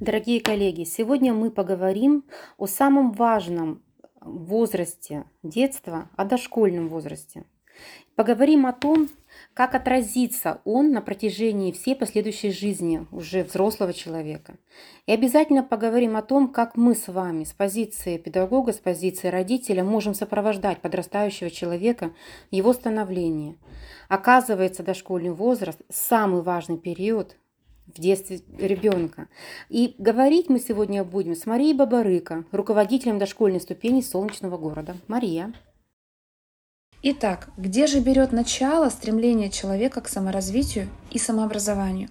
Дорогие коллеги, сегодня мы поговорим о самом важном возрасте детства, о дошкольном возрасте. Поговорим о том, как отразится он на протяжении всей последующей жизни уже взрослого человека. И обязательно поговорим о том, как мы с вами с позиции педагога, с позиции родителя можем сопровождать подрастающего человека в его становлении. Оказывается, дошкольный возраст – самый важный период в детстве ребенка. И говорить мы сегодня будем с Марией Бабарыко, руководителем дошкольной ступени Солнечного города. Мария. Итак, где же берет начало стремление человека к саморазвитию и самообразованию?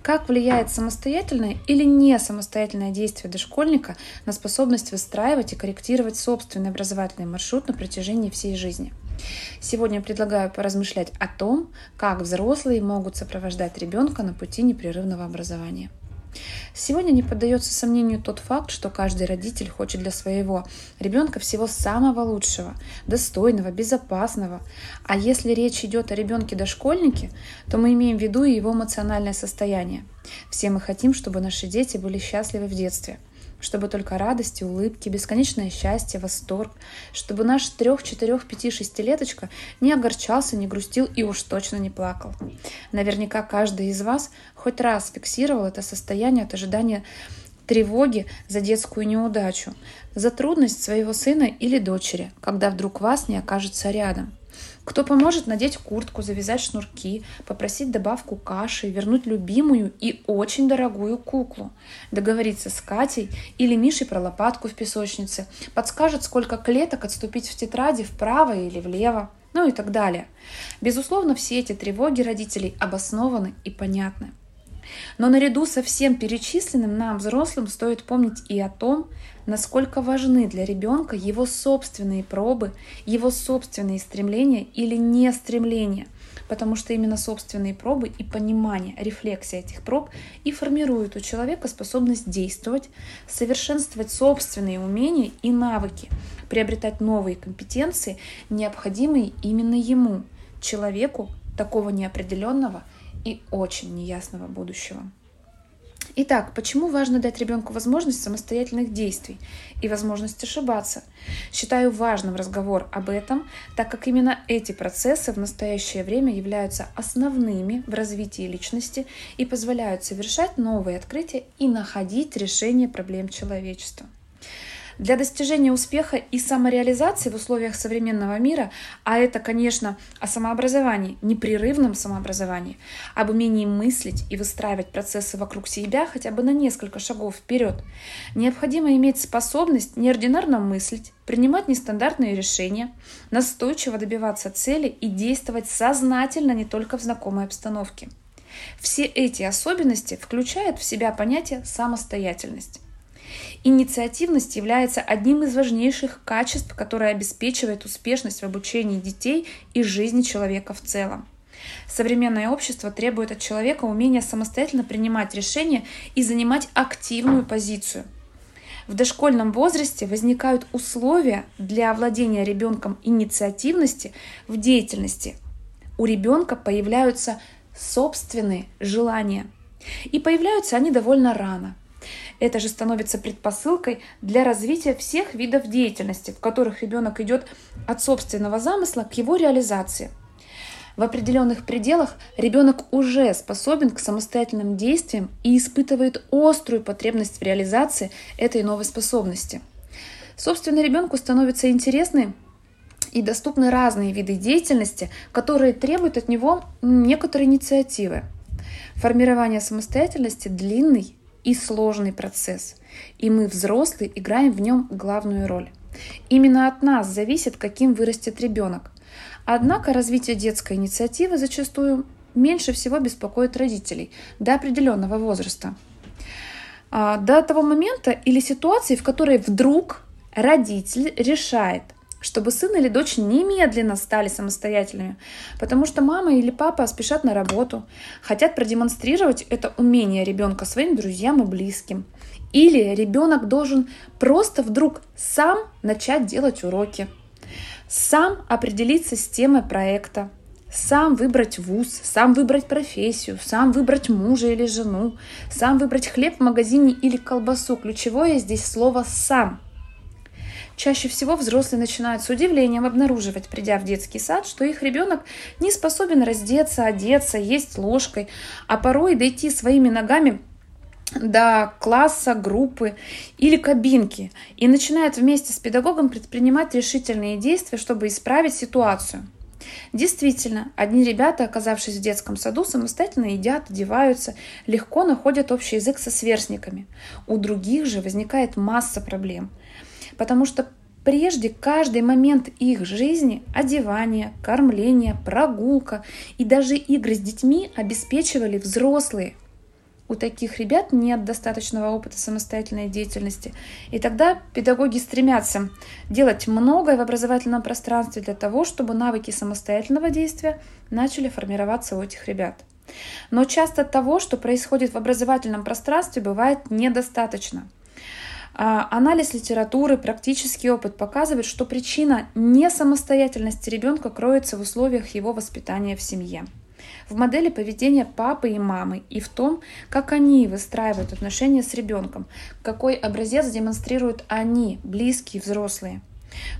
Как влияет самостоятельное или не самостоятельное действие дошкольника на способность выстраивать и корректировать собственный образовательный маршрут на протяжении всей жизни? Сегодня предлагаю поразмышлять о том, как взрослые могут сопровождать ребенка на пути непрерывного образования. Сегодня не поддается сомнению тот факт, что каждый родитель хочет для своего ребенка всего самого лучшего, достойного, безопасного. А если речь идет о ребенке-дошкольнике, то мы имеем в виду и его эмоциональное состояние. Все мы хотим, чтобы наши дети были счастливы в детстве – чтобы только радости, улыбки, бесконечное счастье, восторг, чтобы наш трех, четырех, пяти, шестилеточка не огорчался, не грустил и уж точно не плакал. Наверняка каждый из вас хоть раз фиксировал это состояние от ожидания тревоги за детскую неудачу, за трудность своего сына или дочери, когда вдруг вас не окажется рядом – кто поможет надеть куртку, завязать шнурки, попросить добавку каши, вернуть любимую и очень дорогую куклу, договориться с Катей или Мишей про лопатку в песочнице, подскажет, сколько клеток отступить в тетради вправо или влево, ну и так далее. Безусловно, все эти тревоги родителей обоснованы и понятны. Но наряду со всем перечисленным нам, взрослым, стоит помнить и о том, насколько важны для ребенка его собственные пробы, его собственные стремления или не стремления, потому что именно собственные пробы и понимание, рефлексия этих проб и формируют у человека способность действовать, совершенствовать собственные умения и навыки, приобретать новые компетенции, необходимые именно ему, человеку такого неопределенного и очень неясного будущего. Итак, почему важно дать ребенку возможность самостоятельных действий и возможность ошибаться? Считаю важным разговор об этом, так как именно эти процессы в настоящее время являются основными в развитии личности и позволяют совершать новые открытия и находить решение проблем человечества. Для достижения успеха и самореализации в условиях современного мира, а это, конечно, о самообразовании, непрерывном самообразовании, об умении мыслить и выстраивать процессы вокруг себя хотя бы на несколько шагов вперед, необходимо иметь способность неординарно мыслить, принимать нестандартные решения, настойчиво добиваться цели и действовать сознательно не только в знакомой обстановке. Все эти особенности включают в себя понятие самостоятельность. Инициативность является одним из важнейших качеств, которое обеспечивает успешность в обучении детей и жизни человека в целом. Современное общество требует от человека умения самостоятельно принимать решения и занимать активную позицию. В дошкольном возрасте возникают условия для овладения ребенком инициативности в деятельности. У ребенка появляются собственные желания. И появляются они довольно рано. Это же становится предпосылкой для развития всех видов деятельности, в которых ребенок идет от собственного замысла к его реализации. В определенных пределах ребенок уже способен к самостоятельным действиям и испытывает острую потребность в реализации этой новой способности. Собственно, ребенку становятся интересны и доступны разные виды деятельности, которые требуют от него некоторой инициативы. Формирование самостоятельности – длинный и сложный процесс, и мы, взрослые, играем в нем главную роль. Именно от нас зависит, каким вырастет ребенок. Однако развитие детской инициативы зачастую меньше всего беспокоит родителей до определенного возраста. А, до того момента или ситуации, в которой вдруг родитель решает – чтобы сын или дочь немедленно стали самостоятельными, потому что мама или папа спешат на работу, хотят продемонстрировать это умение ребенка своим друзьям и близким. Или ребенок должен просто вдруг сам начать делать уроки, сам определиться с темой проекта, сам выбрать вуз, сам выбрать профессию, сам выбрать мужа или жену, сам выбрать хлеб в магазине или колбасу. Ключевое здесь слово «сам». Чаще всего взрослые начинают с удивлением обнаруживать, придя в детский сад, что их ребенок не способен раздеться, одеться, есть ложкой, а порой дойти своими ногами до класса, группы или кабинки и начинает вместе с педагогом предпринимать решительные действия, чтобы исправить ситуацию. Действительно, одни ребята, оказавшись в детском саду, самостоятельно едят, одеваются, легко находят общий язык со сверстниками. У других же возникает масса проблем, потому что Прежде каждый момент их жизни, одевание, кормление, прогулка и даже игры с детьми обеспечивали взрослые – у таких ребят нет достаточного опыта самостоятельной деятельности. И тогда педагоги стремятся делать многое в образовательном пространстве для того, чтобы навыки самостоятельного действия начали формироваться у этих ребят. Но часто того, что происходит в образовательном пространстве, бывает недостаточно. А, анализ литературы, практический опыт показывает, что причина несамостоятельности ребенка кроется в условиях его воспитания в семье в модели поведения папы и мамы и в том, как они выстраивают отношения с ребенком, какой образец демонстрируют они, близкие, взрослые.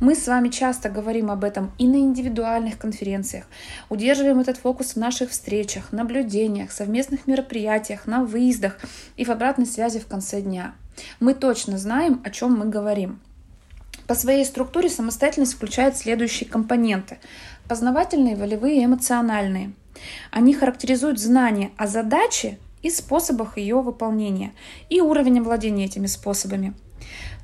Мы с вами часто говорим об этом и на индивидуальных конференциях, удерживаем этот фокус в наших встречах, наблюдениях, совместных мероприятиях, на выездах и в обратной связи в конце дня. Мы точно знаем, о чем мы говорим. По своей структуре самостоятельность включает следующие компоненты. Познавательные, волевые и эмоциональные – они характеризуют знание о задаче и способах ее выполнения и уровень владения этими способами.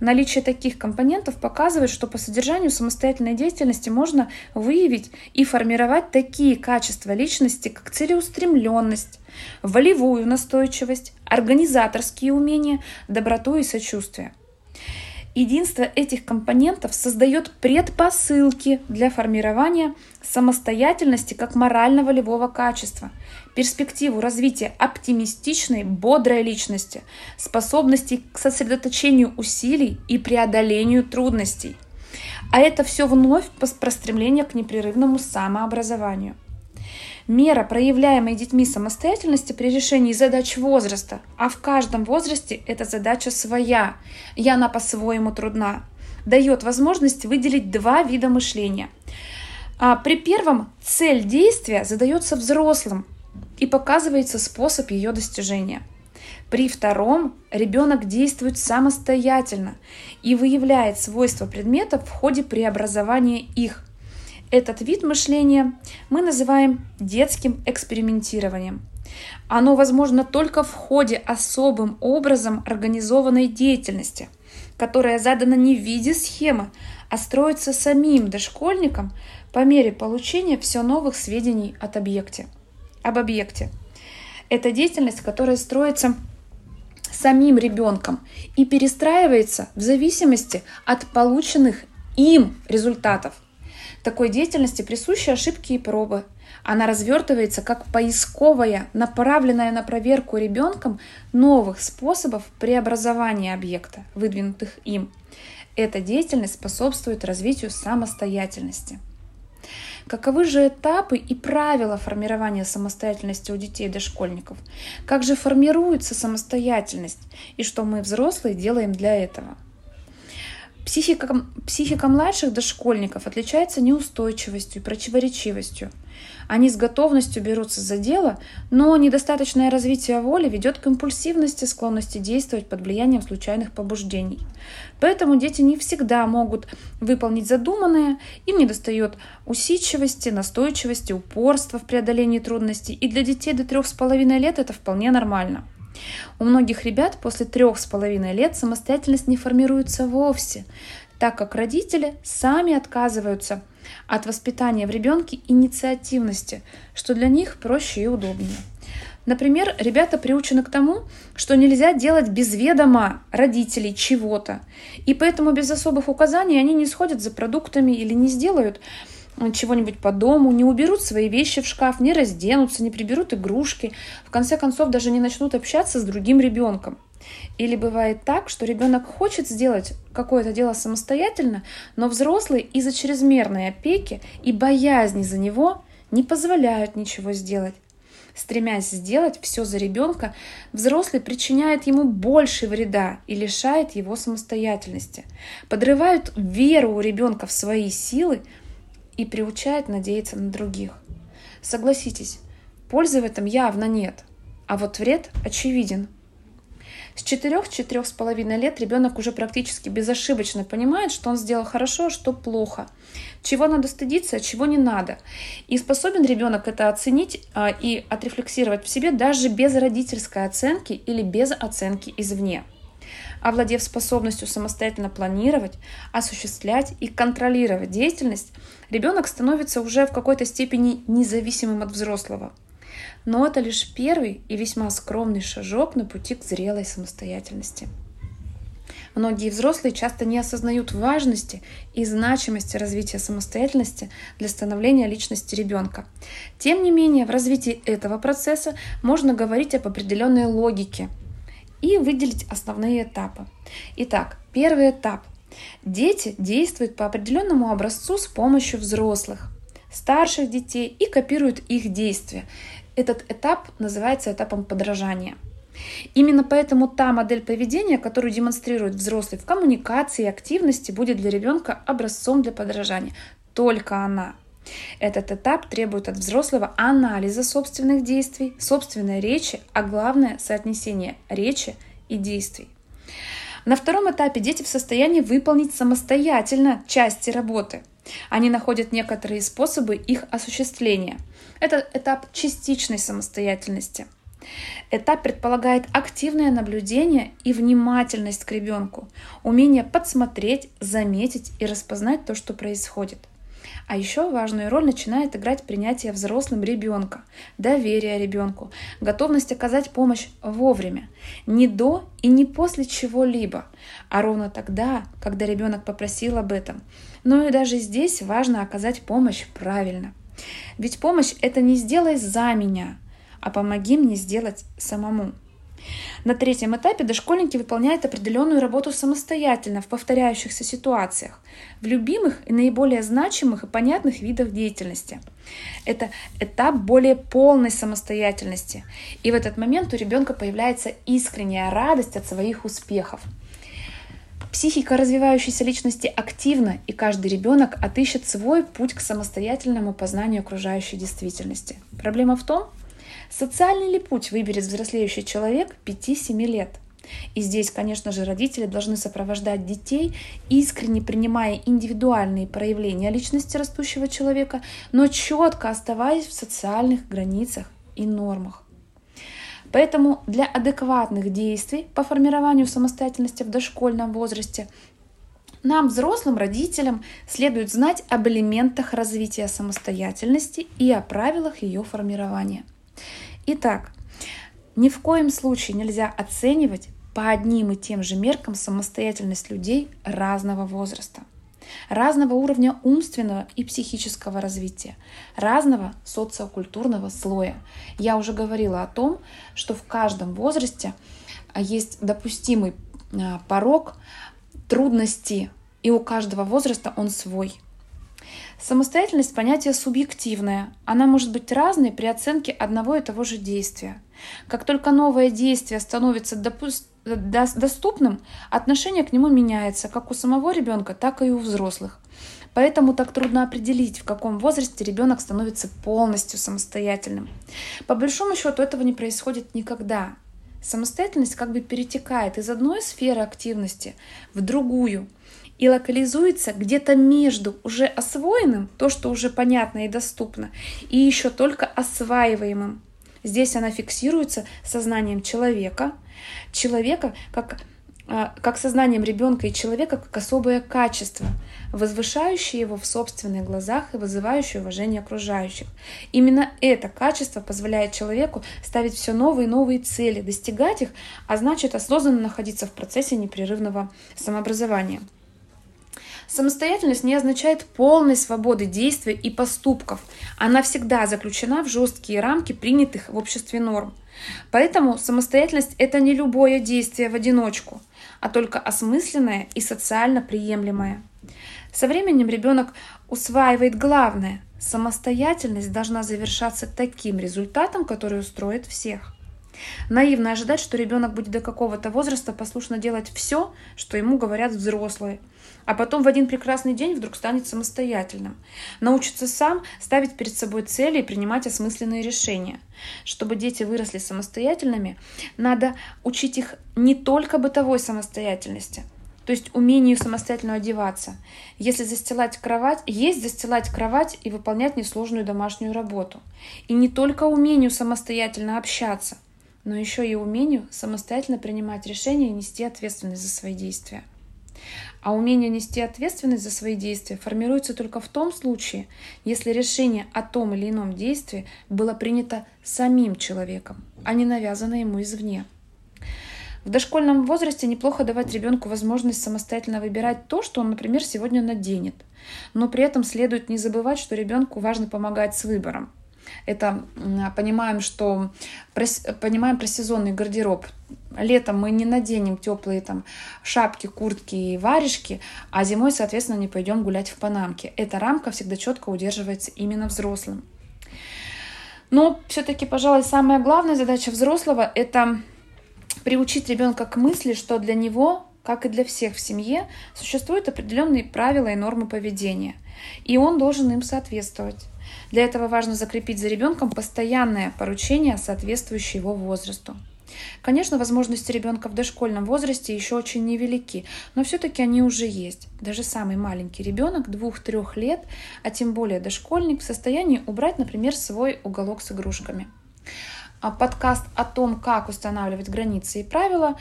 Наличие таких компонентов показывает, что по содержанию самостоятельной деятельности можно выявить и формировать такие качества личности, как целеустремленность, волевую настойчивость, организаторские умения, доброту и сочувствие – Единство этих компонентов создает предпосылки для формирования самостоятельности как морально-волевого качества, перспективу развития оптимистичной, бодрой личности, способности к сосредоточению усилий и преодолению трудностей. А это все вновь про стремление к непрерывному самообразованию мера проявляемой детьми самостоятельности при решении задач возраста, а в каждом возрасте эта задача своя, и она по-своему трудна, дает возможность выделить два вида мышления. А при первом цель действия задается взрослым и показывается способ ее достижения. При втором ребенок действует самостоятельно и выявляет свойства предметов в ходе преобразования их. Этот вид мышления мы называем детским экспериментированием. Оно возможно только в ходе особым образом организованной деятельности, которая задана не в виде схемы, а строится самим дошкольником по мере получения все новых сведений от объекте, об объекте. Это деятельность, которая строится самим ребенком и перестраивается в зависимости от полученных им результатов. Такой деятельности присущи ошибки и пробы. Она развертывается как поисковая, направленная на проверку ребенком новых способов преобразования объекта, выдвинутых им. Эта деятельность способствует развитию самостоятельности. Каковы же этапы и правила формирования самостоятельности у детей и дошкольников? Как же формируется самостоятельность? И что мы, взрослые, делаем для этого? Психика, психика младших дошкольников отличается неустойчивостью и противоречивостью. Они с готовностью берутся за дело, но недостаточное развитие воли ведет к импульсивности, склонности действовать под влиянием случайных побуждений. Поэтому дети не всегда могут выполнить задуманное, им недостает усидчивости, настойчивости, упорства в преодолении трудностей, и для детей до трех с половиной лет это вполне нормально. У многих ребят после трех с половиной лет самостоятельность не формируется вовсе, так как родители сами отказываются от воспитания в ребенке инициативности, что для них проще и удобнее. Например, ребята приучены к тому, что нельзя делать без ведома родителей чего-то, и поэтому без особых указаний они не сходят за продуктами или не сделают чего-нибудь по дому, не уберут свои вещи в шкаф, не разденутся, не приберут игрушки, в конце концов даже не начнут общаться с другим ребенком. Или бывает так, что ребенок хочет сделать какое-то дело самостоятельно, но взрослый из-за чрезмерной опеки и боязни за него не позволяют ничего сделать. Стремясь сделать все за ребенка, взрослый причиняет ему больше вреда и лишает его самостоятельности, подрывают веру у ребенка в свои силы и приучает надеяться на других. Согласитесь, пользы в этом явно нет, а вот вред очевиден. С 4-4,5 лет ребенок уже практически безошибочно понимает, что он сделал хорошо, а что плохо, чего надо стыдиться, а чего не надо. И способен ребенок это оценить а, и отрефлексировать в себе даже без родительской оценки или без оценки извне. Овладев способностью самостоятельно планировать, осуществлять и контролировать деятельность, ребенок становится уже в какой-то степени независимым от взрослого – но это лишь первый и весьма скромный шажок на пути к зрелой самостоятельности. Многие взрослые часто не осознают важности и значимости развития самостоятельности для становления личности ребенка. Тем не менее, в развитии этого процесса можно говорить об определенной логике и выделить основные этапы. Итак, первый этап. Дети действуют по определенному образцу с помощью взрослых, старших детей и копируют их действия. Этот этап называется этапом подражания. Именно поэтому та модель поведения, которую демонстрирует взрослый в коммуникации и активности, будет для ребенка образцом для подражания. Только она. Этот этап требует от взрослого анализа собственных действий, собственной речи, а главное – соотнесение речи и действий. На втором этапе дети в состоянии выполнить самостоятельно части работы – они находят некоторые способы их осуществления. Это этап частичной самостоятельности. Этап предполагает активное наблюдение и внимательность к ребенку, умение подсмотреть, заметить и распознать то, что происходит – а еще важную роль начинает играть принятие взрослым ребенка, доверие ребенку, готовность оказать помощь вовремя, не до и не после чего-либо, а ровно тогда, когда ребенок попросил об этом. Но и даже здесь важно оказать помощь правильно. Ведь помощь это не сделай за меня, а помоги мне сделать самому. На третьем этапе дошкольники выполняют определенную работу самостоятельно в повторяющихся ситуациях, в любимых и наиболее значимых и понятных видах деятельности. Это этап более полной самостоятельности. И в этот момент у ребенка появляется искренняя радость от своих успехов. Психика развивающейся личности активна, и каждый ребенок отыщет свой путь к самостоятельному познанию окружающей действительности. Проблема в том, Социальный ли путь выберет взрослеющий человек 5-7 лет? И здесь, конечно же, родители должны сопровождать детей, искренне принимая индивидуальные проявления личности растущего человека, но четко оставаясь в социальных границах и нормах. Поэтому для адекватных действий по формированию самостоятельности в дошкольном возрасте нам, взрослым родителям, следует знать об элементах развития самостоятельности и о правилах ее формирования – Итак, ни в коем случае нельзя оценивать по одним и тем же меркам самостоятельность людей разного возраста, разного уровня умственного и психического развития, разного социокультурного слоя. Я уже говорила о том, что в каждом возрасте а, есть допустимый а, порог трудности, и у каждого возраста он свой – Самостоятельность – понятие субъективное. Она может быть разной при оценке одного и того же действия. Как только новое действие становится допу- доступным, отношение к нему меняется как у самого ребенка, так и у взрослых. Поэтому так трудно определить, в каком возрасте ребенок становится полностью самостоятельным. По большому счету этого не происходит никогда. Самостоятельность как бы перетекает из одной сферы активности в другую – и локализуется где-то между уже освоенным, то, что уже понятно и доступно, и еще только осваиваемым. Здесь она фиксируется сознанием человека, человека как, а, как сознанием ребенка и человека как особое качество, возвышающее его в собственных глазах и вызывающее уважение окружающих. Именно это качество позволяет человеку ставить все новые и новые цели, достигать их, а значит осознанно находиться в процессе непрерывного самообразования. Самостоятельность не означает полной свободы действий и поступков. Она всегда заключена в жесткие рамки принятых в обществе норм. Поэтому самостоятельность – это не любое действие в одиночку, а только осмысленное и социально приемлемое. Со временем ребенок усваивает главное – самостоятельность должна завершаться таким результатом, который устроит всех. Наивно ожидать, что ребенок будет до какого-то возраста послушно делать все, что ему говорят взрослые, а потом в один прекрасный день вдруг станет самостоятельным. Научится сам ставить перед собой цели и принимать осмысленные решения. Чтобы дети выросли самостоятельными, надо учить их не только бытовой самостоятельности, то есть умению самостоятельно одеваться. Если застилать кровать, есть застилать кровать и выполнять несложную домашнюю работу. И не только умению самостоятельно общаться, но еще и умению самостоятельно принимать решения и нести ответственность за свои действия. А умение нести ответственность за свои действия формируется только в том случае, если решение о том или ином действии было принято самим человеком, а не навязано ему извне. В дошкольном возрасте неплохо давать ребенку возможность самостоятельно выбирать то, что он, например, сегодня наденет. Но при этом следует не забывать, что ребенку важно помогать с выбором. Это понимаем, что понимаем про сезонный гардероб. Летом мы не наденем теплые там шапки, куртки и варежки, а зимой, соответственно, не пойдем гулять в панамке. Эта рамка всегда четко удерживается именно взрослым. Но все-таки, пожалуй, самая главная задача взрослого – это приучить ребенка к мысли, что для него, как и для всех в семье, существуют определенные правила и нормы поведения, и он должен им соответствовать. Для этого важно закрепить за ребенком постоянное поручение, соответствующее его возрасту. Конечно, возможности ребенка в дошкольном возрасте еще очень невелики, но все-таки они уже есть. Даже самый маленький ребенок, двух-трех лет, а тем более дошкольник, в состоянии убрать, например, свой уголок с игрушками. А подкаст о том, как устанавливать границы и правила,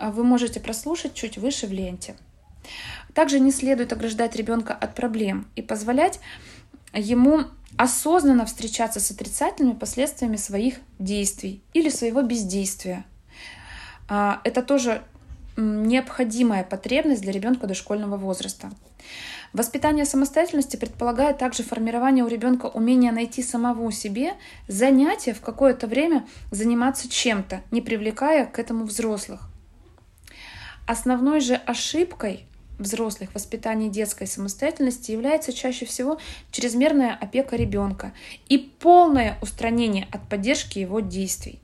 вы можете прослушать чуть выше в ленте. Также не следует ограждать ребенка от проблем и позволять ему осознанно встречаться с отрицательными последствиями своих действий или своего бездействия. А, это тоже необходимая потребность для ребенка дошкольного возраста. Воспитание самостоятельности предполагает также формирование у ребенка умения найти самого себе занятие в какое-то время заниматься чем-то, не привлекая к этому взрослых. Основной же ошибкой взрослых в воспитании детской самостоятельности является чаще всего чрезмерная опека ребенка и полное устранение от поддержки его действий.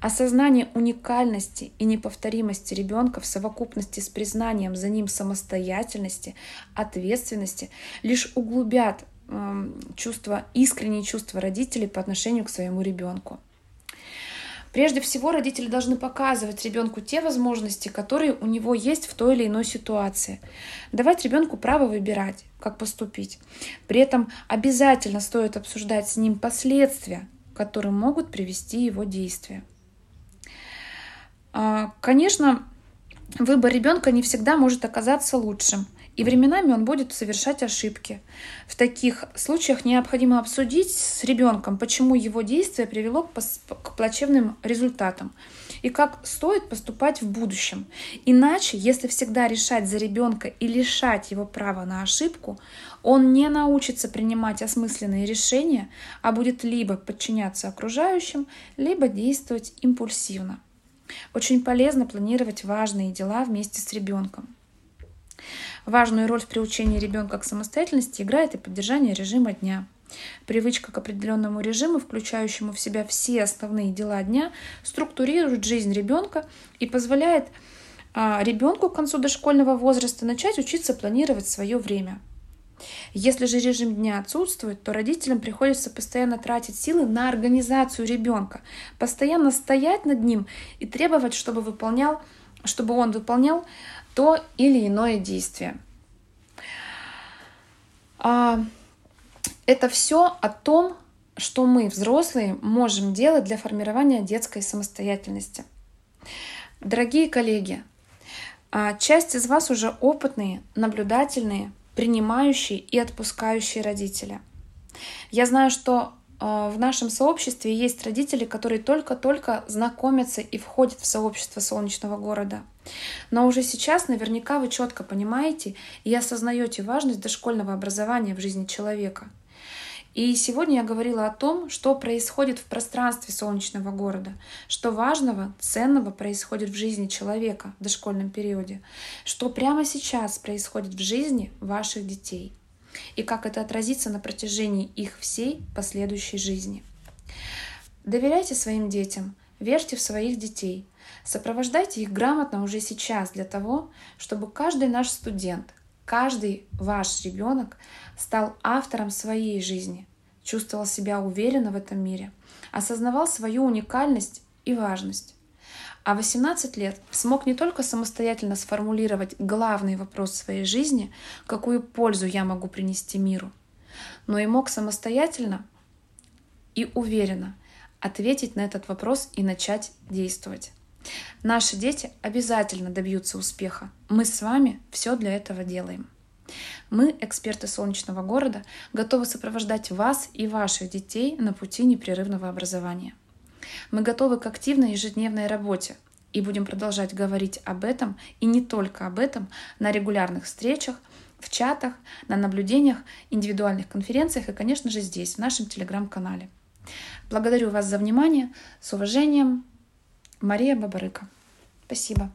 Осознание уникальности и неповторимости ребенка в совокупности с признанием за ним самостоятельности, ответственности лишь углубят э, чувство, искренние чувства родителей по отношению к своему ребенку. Прежде всего, родители должны показывать ребенку те возможности, которые у него есть в той или иной ситуации. Давать ребенку право выбирать, как поступить. При этом обязательно стоит обсуждать с ним последствия, которые могут привести его действия. А, конечно, выбор ребенка не всегда может оказаться лучшим – и временами он будет совершать ошибки. В таких случаях необходимо обсудить с ребенком, почему его действие привело к, плачевным результатам и как стоит поступать в будущем. Иначе, если всегда решать за ребенка и лишать его права на ошибку, он не научится принимать осмысленные решения, а будет либо подчиняться окружающим, либо действовать импульсивно. Очень полезно планировать важные дела вместе с ребенком. Важную роль в приучении ребенка к самостоятельности играет и поддержание режима дня. Привычка к определенному режиму, включающему в себя все основные дела дня, структурирует жизнь ребенка и позволяет а, ребенку к концу дошкольного возраста начать учиться планировать свое время. Если же режим дня отсутствует, то родителям приходится постоянно тратить силы на организацию ребенка, постоянно стоять над ним и требовать, чтобы, выполнял, чтобы он выполнял то или иное действие. А, это все о том, что мы, взрослые, можем делать для формирования детской самостоятельности. Дорогие коллеги, а, часть из вас уже опытные, наблюдательные, принимающие и отпускающие родители. Я знаю, что в нашем сообществе есть родители, которые только-только знакомятся и входят в сообщество солнечного города. Но уже сейчас наверняка вы четко понимаете и осознаете важность дошкольного образования в жизни человека. И сегодня я говорила о том, что происходит в пространстве солнечного города, что важного, ценного происходит в жизни человека в дошкольном периоде, что прямо сейчас происходит в жизни ваших детей и как это отразится на протяжении их всей последующей жизни. Доверяйте своим детям, верьте в своих детей, сопровождайте их грамотно уже сейчас для того, чтобы каждый наш студент, каждый ваш ребенок стал автором своей жизни, чувствовал себя уверенно в этом мире, осознавал свою уникальность и важность. А 18 лет смог не только самостоятельно сформулировать главный вопрос своей жизни, какую пользу я могу принести миру, но и мог самостоятельно и уверенно ответить на этот вопрос и начать действовать. Наши дети обязательно добьются успеха. Мы с вами все для этого делаем. Мы, эксперты солнечного города, готовы сопровождать вас и ваших детей на пути непрерывного образования. Мы готовы к активной ежедневной работе и будем продолжать говорить об этом и не только об этом на регулярных встречах, в чатах, на наблюдениях, индивидуальных конференциях и, конечно же, здесь, в нашем телеграм-канале. Благодарю вас за внимание. С уважением, Мария Бабарыка. Спасибо.